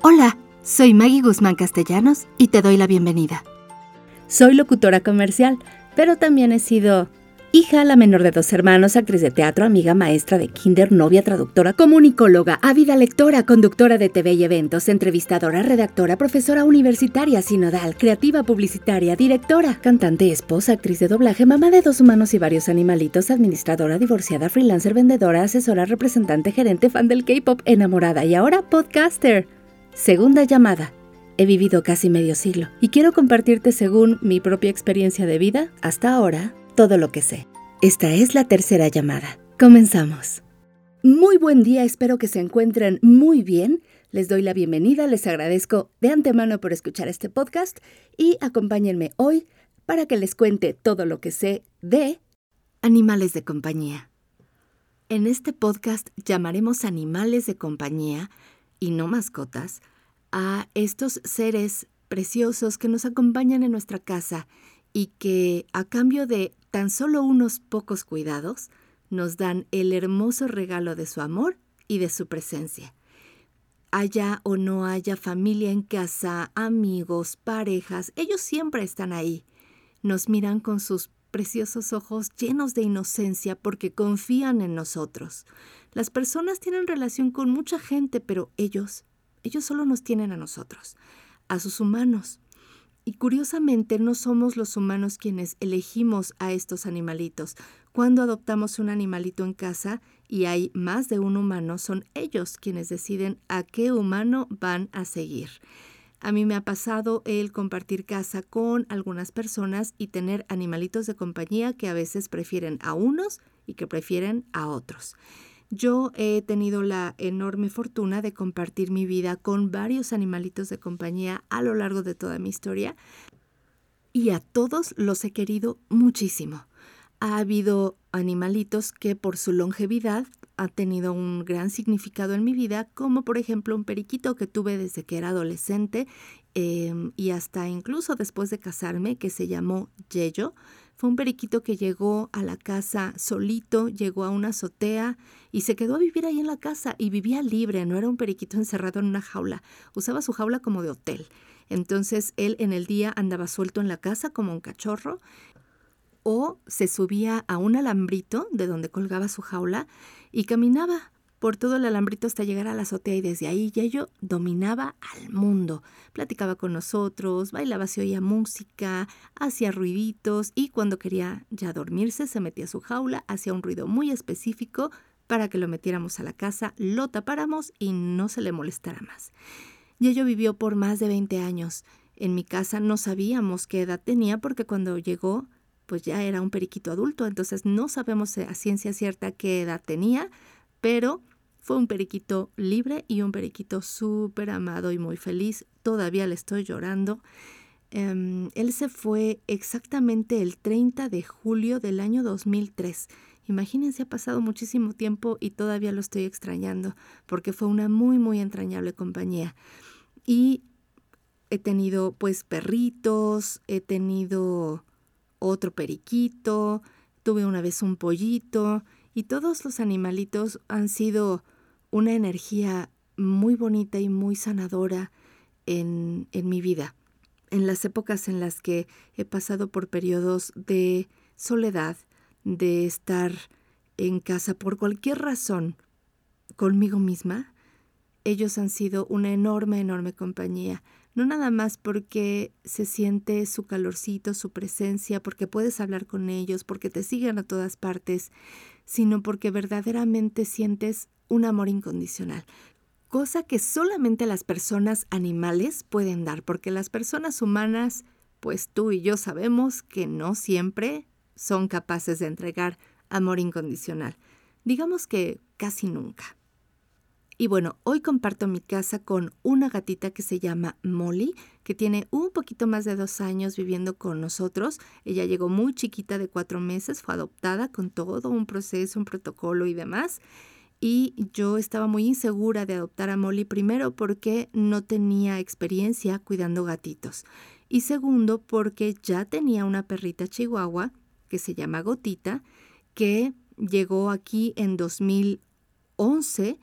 Hola, soy Maggie Guzmán Castellanos y te doy la bienvenida. Soy locutora comercial, pero también he sido hija, la menor de dos hermanos, actriz de teatro, amiga, maestra de kinder, novia, traductora, comunicóloga, ávida lectora, conductora de TV y eventos, entrevistadora, redactora, profesora universitaria, sinodal, creativa publicitaria, directora, cantante, esposa, actriz de doblaje, mamá de dos humanos y varios animalitos, administradora, divorciada, freelancer, vendedora, asesora, representante, gerente, fan del K-pop, enamorada y ahora podcaster. Segunda llamada. He vivido casi medio siglo y quiero compartirte según mi propia experiencia de vida, hasta ahora, todo lo que sé. Esta es la tercera llamada. Comenzamos. Muy buen día, espero que se encuentren muy bien. Les doy la bienvenida, les agradezco de antemano por escuchar este podcast y acompáñenme hoy para que les cuente todo lo que sé de animales de compañía. En este podcast llamaremos animales de compañía y no mascotas a estos seres preciosos que nos acompañan en nuestra casa y que a cambio de tan solo unos pocos cuidados nos dan el hermoso regalo de su amor y de su presencia. Haya o no haya familia en casa, amigos, parejas, ellos siempre están ahí. Nos miran con sus preciosos ojos llenos de inocencia porque confían en nosotros. Las personas tienen relación con mucha gente, pero ellos, ellos solo nos tienen a nosotros, a sus humanos. Y curiosamente no somos los humanos quienes elegimos a estos animalitos. Cuando adoptamos un animalito en casa y hay más de un humano, son ellos quienes deciden a qué humano van a seguir. A mí me ha pasado el compartir casa con algunas personas y tener animalitos de compañía que a veces prefieren a unos y que prefieren a otros. Yo he tenido la enorme fortuna de compartir mi vida con varios animalitos de compañía a lo largo de toda mi historia y a todos los he querido muchísimo. Ha habido animalitos que por su longevidad ha tenido un gran significado en mi vida, como por ejemplo un periquito que tuve desde que era adolescente em, y hasta incluso después de casarme, que se llamó Yello. Fue un periquito que llegó a la casa solito, llegó a una azotea y se quedó a vivir ahí en la casa y vivía libre, no era un periquito encerrado en una jaula, usaba su jaula como de hotel. Entonces él en el día andaba suelto en la casa como un cachorro o se subía a un alambrito de donde colgaba su jaula y caminaba por todo el alambrito hasta llegar a la azotea y desde ahí Yayo dominaba al mundo. Platicaba con nosotros, bailaba, se oía música, hacía ruiditos y cuando quería ya dormirse se metía a su jaula, hacía un ruido muy específico para que lo metiéramos a la casa, lo tapáramos y no se le molestara más. Yayo vivió por más de 20 años. En mi casa no sabíamos qué edad tenía porque cuando llegó pues ya era un periquito adulto, entonces no sabemos a ciencia cierta qué edad tenía, pero fue un periquito libre y un periquito súper amado y muy feliz. Todavía le estoy llorando. Em, él se fue exactamente el 30 de julio del año 2003. Imagínense, ha pasado muchísimo tiempo y todavía lo estoy extrañando porque fue una muy, muy entrañable compañía. Y he tenido pues perritos, he tenido otro periquito, tuve una vez un pollito y todos los animalitos han sido una energía muy bonita y muy sanadora en, en mi vida. En las épocas en las que he pasado por periodos de soledad, de estar en casa por cualquier razón conmigo misma, ellos han sido una enorme, enorme compañía no nada más porque se siente su calorcito, su presencia, porque puedes hablar con ellos, porque te siguen a todas partes, sino porque verdaderamente sientes un amor incondicional, cosa que solamente las personas animales pueden dar, porque las personas humanas, pues tú y yo sabemos que no siempre son capaces de entregar amor incondicional. Digamos que casi nunca. Y bueno, hoy comparto mi casa con una gatita que se llama Molly, que tiene un poquito más de dos años viviendo con nosotros. Ella llegó muy chiquita de cuatro meses, fue adoptada con todo un proceso, un protocolo y demás. Y yo estaba muy insegura de adoptar a Molly primero porque no tenía experiencia cuidando gatitos. Y segundo porque ya tenía una perrita chihuahua que se llama Gotita, que llegó aquí en 2011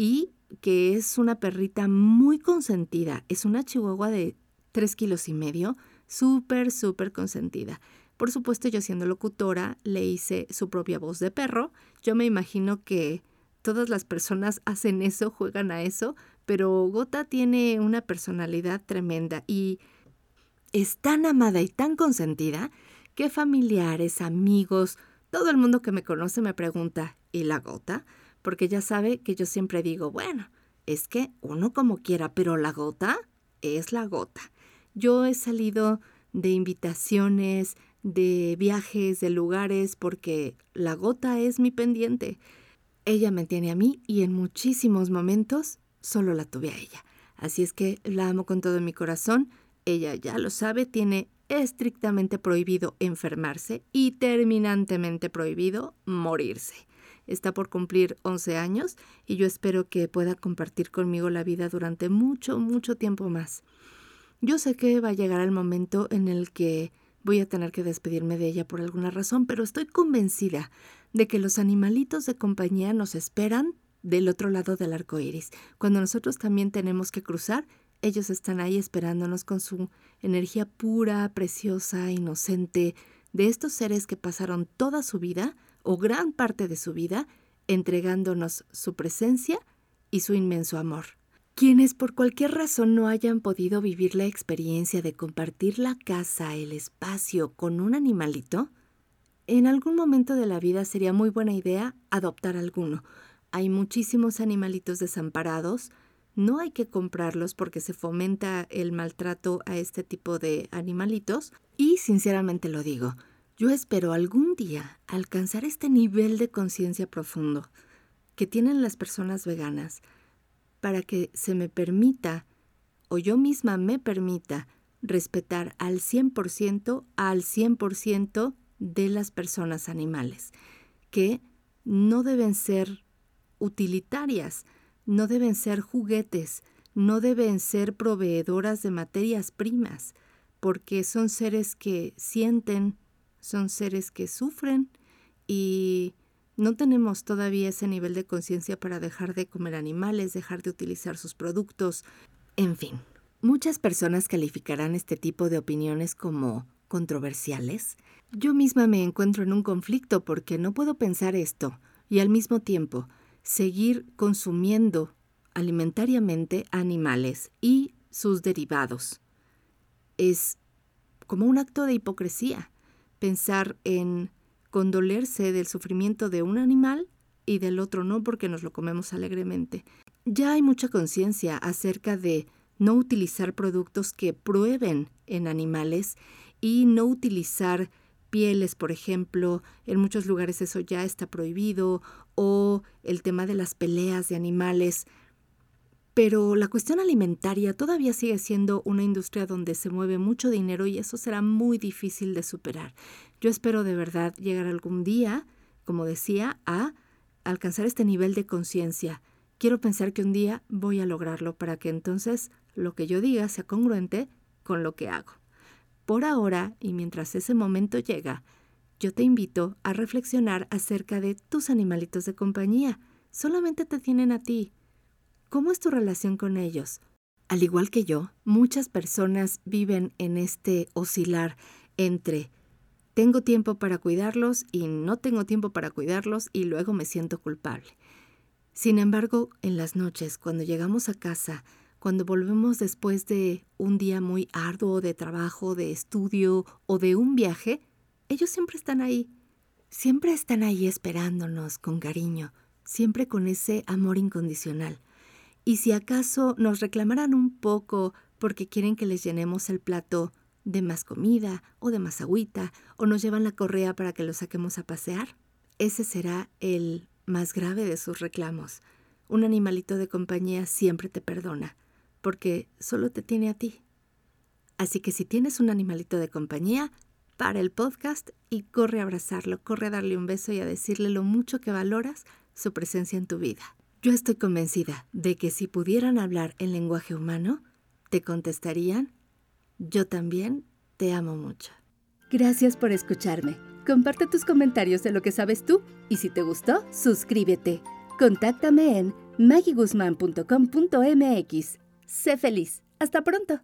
y que es una perrita muy consentida. Es una chihuahua de tres kilos y medio, súper, súper consentida. Por supuesto, yo siendo locutora, le hice su propia voz de perro. Yo me imagino que todas las personas hacen eso, juegan a eso, pero Gota tiene una personalidad tremenda y es tan amada y tan consentida que familiares, amigos, todo el mundo que me conoce me pregunta, ¿y la Gota? Porque ya sabe que yo siempre digo, bueno, es que uno como quiera, pero la Gota es la Gota. Yo he salido de invitaciones, de viajes, de lugares, porque la gota es mi pendiente. Ella me tiene a mí y en muchísimos momentos solo la tuve a ella. Así es que la amo con todo mi corazón. Ella ya lo sabe, tiene estrictamente prohibido enfermarse y terminantemente prohibido morirse. Está por cumplir 11 años y yo espero que pueda compartir conmigo la vida durante mucho, mucho tiempo más. Yo sé que va a llegar el momento en el que voy a tener que despedirme de ella por alguna razón, pero estoy convencida de que los animalitos de compañía nos esperan del otro lado del arco iris. Cuando nosotros también tenemos que cruzar, ellos están ahí esperándonos con su energía pura, preciosa, inocente, de estos seres que pasaron toda su vida, o gran parte de su vida, entregándonos su presencia y su inmenso amor. Quienes por cualquier razón no hayan podido vivir la experiencia de compartir la casa, el espacio con un animalito, en algún momento de la vida sería muy buena idea adoptar alguno. Hay muchísimos animalitos desamparados, no hay que comprarlos porque se fomenta el maltrato a este tipo de animalitos y sinceramente lo digo, yo espero algún día alcanzar este nivel de conciencia profundo que tienen las personas veganas, para que se me permita o yo misma me permita respetar al 100% al 100% de las personas animales, que no deben ser utilitarias, no deben ser juguetes, no deben ser proveedoras de materias primas, porque son seres que sienten, son seres que sufren y no tenemos todavía ese nivel de conciencia para dejar de comer animales, dejar de utilizar sus productos, en fin. Muchas personas calificarán este tipo de opiniones como controversiales. Yo misma me encuentro en un conflicto porque no puedo pensar esto y al mismo tiempo seguir consumiendo alimentariamente animales y sus derivados. Es como un acto de hipocresía pensar en condolerse del sufrimiento de un animal y del otro no porque nos lo comemos alegremente. Ya hay mucha conciencia acerca de no utilizar productos que prueben en animales y no utilizar pieles, por ejemplo, en muchos lugares eso ya está prohibido, o el tema de las peleas de animales. Pero la cuestión alimentaria todavía sigue siendo una industria donde se mueve mucho dinero y eso será muy difícil de superar. Yo espero de verdad llegar algún día, como decía, a alcanzar este nivel de conciencia. Quiero pensar que un día voy a lograrlo para que entonces lo que yo diga sea congruente con lo que hago. Por ahora, y mientras ese momento llega, yo te invito a reflexionar acerca de tus animalitos de compañía. Solamente te tienen a ti. ¿Cómo es tu relación con ellos? Al igual que yo, muchas personas viven en este oscilar entre tengo tiempo para cuidarlos y no tengo tiempo para cuidarlos y luego me siento culpable. Sin embargo, en las noches, cuando llegamos a casa, cuando volvemos después de un día muy arduo de trabajo, de estudio o de un viaje, ellos siempre están ahí. Siempre están ahí esperándonos con cariño, siempre con ese amor incondicional. Y si acaso nos reclamaran un poco porque quieren que les llenemos el plato de más comida o de más agüita o nos llevan la correa para que lo saquemos a pasear. Ese será el más grave de sus reclamos. Un animalito de compañía siempre te perdona, porque solo te tiene a ti. Así que si tienes un animalito de compañía, para el podcast y corre a abrazarlo, corre a darle un beso y a decirle lo mucho que valoras su presencia en tu vida. Yo estoy convencida de que si pudieran hablar en lenguaje humano, te contestarían yo también te amo mucho. Gracias por escucharme. Comparte tus comentarios de lo que sabes tú y si te gustó, suscríbete. Contáctame en magiguzman.com.mx. Sé feliz. Hasta pronto.